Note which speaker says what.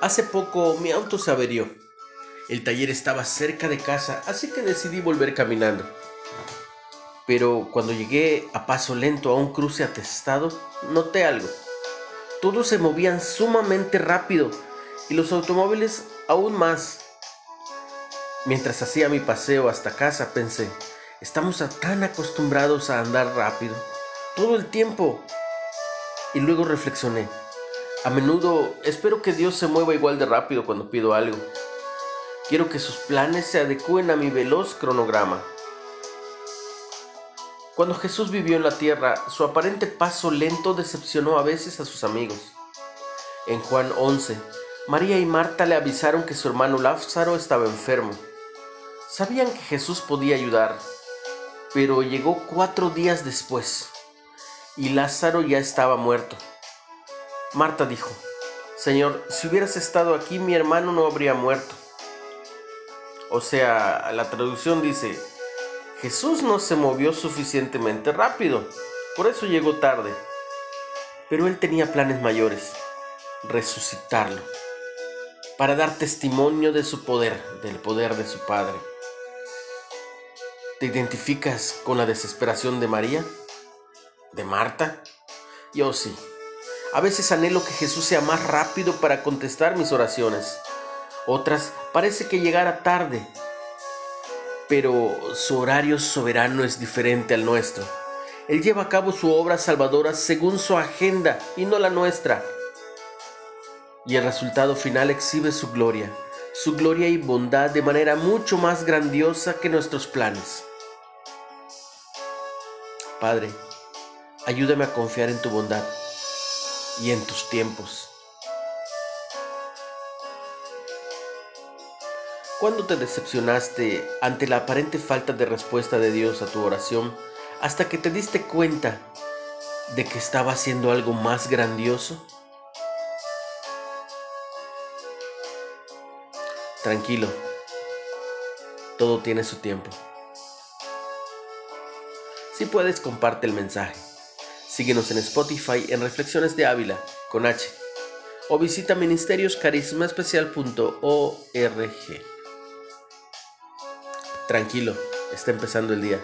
Speaker 1: Hace poco mi auto se averió. El taller estaba cerca de casa, así que decidí volver caminando. Pero cuando llegué a paso lento a un cruce atestado, noté algo. Todos se movían sumamente rápido y los automóviles aún más. Mientras hacía mi paseo hasta casa pensé, estamos tan acostumbrados a andar rápido, todo el tiempo. Y luego reflexioné, a menudo espero que Dios se mueva igual de rápido cuando pido algo. Quiero que sus planes se adecúen a mi veloz cronograma. Cuando Jesús vivió en la tierra, su aparente paso lento decepcionó a veces a sus amigos. En Juan 11, María y Marta le avisaron que su hermano Lázaro estaba enfermo. Sabían que Jesús podía ayudar, pero llegó cuatro días después y Lázaro ya estaba muerto. Marta dijo, Señor, si hubieras estado aquí mi hermano no habría muerto. O sea, la traducción dice, Jesús no se movió suficientemente rápido, por eso llegó tarde. Pero él tenía planes mayores, resucitarlo, para dar testimonio de su poder, del poder de su Padre. ¿Te identificas con la desesperación de María? ¿De Marta? Yo sí. A veces anhelo que Jesús sea más rápido para contestar mis oraciones. Otras parece que llegara tarde, pero su horario soberano es diferente al nuestro. Él lleva a cabo su obra salvadora según su agenda y no la nuestra. Y el resultado final exhibe su gloria, su gloria y bondad de manera mucho más grandiosa que nuestros planes. Padre, ayúdame a confiar en tu bondad y en tus tiempos. ¿Cuándo te decepcionaste ante la aparente falta de respuesta de Dios a tu oración hasta que te diste cuenta de que estaba haciendo algo más grandioso? Tranquilo, todo tiene su tiempo. Si puedes, comparte el mensaje. Síguenos en Spotify en Reflexiones de Ávila con H o visita ministerioscarismaespecial.org. Tranquilo, está empezando el día.